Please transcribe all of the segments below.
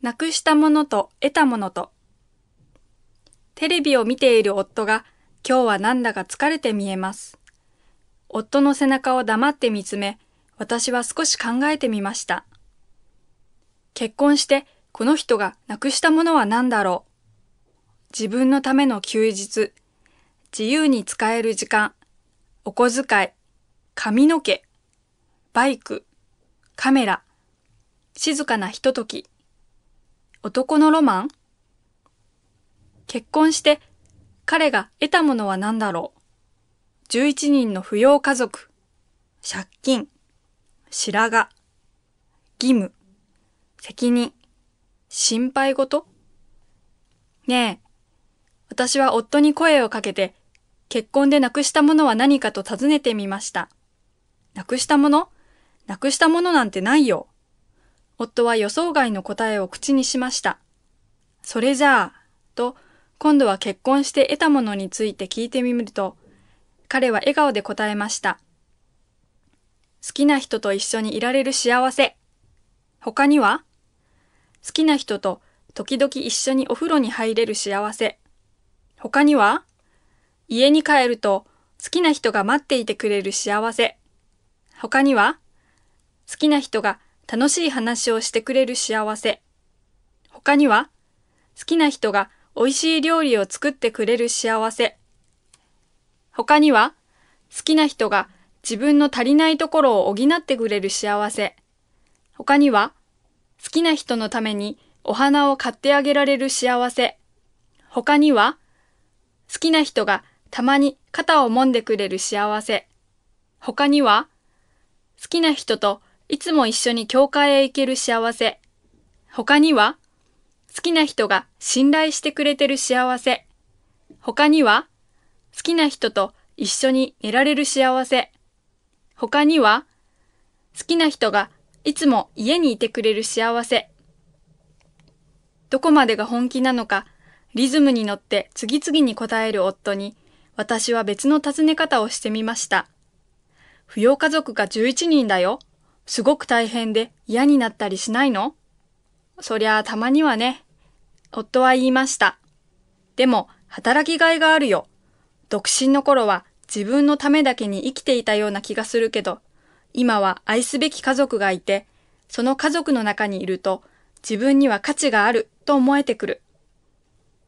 なくしたものと得たものと。テレビを見ている夫が今日はなんだか疲れて見えます。夫の背中を黙って見つめ、私は少し考えてみました。結婚してこの人がなくしたものは何だろう。自分のための休日、自由に使える時間、お小遣い、髪の毛、バイク、カメラ、静かなひととき、男のロマン？結婚して彼が得たものは何だろう ?11 人の扶養家族、借金、白髪、義務、責任、心配事。ねえ、私は夫に声をかけて、結婚でなくしたものは何かと尋ねてみました。なくしたもの？なくしたものなんてないよ。夫は予想外の答えを口にしました。それじゃあ、と、今度は結婚して得たものについて聞いてみると、彼は笑顔で答えました。好きな人と一緒にいられる幸せ。他には好きな人と時々一緒にお風呂に入れる幸せ。他には家に帰ると好きな人が待っていてくれる幸せ。他には好きな人が楽しい話をしてくれる幸せ。他には好きな人が美味しい料理を作ってくれる幸せ。他には好きな人が自分の足りないところを補ってくれる幸せ。他には好きな人のためにお花を買ってあげられる幸せ。他には好きな人がたまに肩を揉んでくれる幸せ。他には好きな人といつも一緒に教会へ行ける幸せ。他には好きな人が信頼してくれてる幸せ。他には好きな人と一緒に寝られる幸せ。他には好きな人がいつも家にいてくれる幸せ。どこまでが本気なのか、リズムに乗って次々に答える夫に、私は別の尋ね方をしてみました。扶養家族が11人だよ。すごく大変で嫌になったりしないの？そりゃあたまにはね。夫は言いました。でも、働きがいがあるよ。独身の頃は自分のためだけに生きていたような気がするけど、今は愛すべき家族がいて、その家族の中にいると、自分には価値があると思えてくる。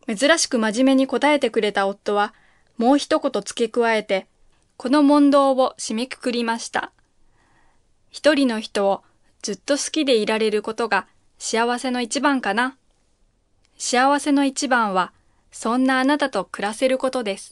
珍しく真面目に答えてくれた夫は、もう一言付け加えて、この問答を締めくくりました。一人の人をずっと好きでいられることが幸せの一番かな。幸せの一番は、そんなあなたと暮らせることです。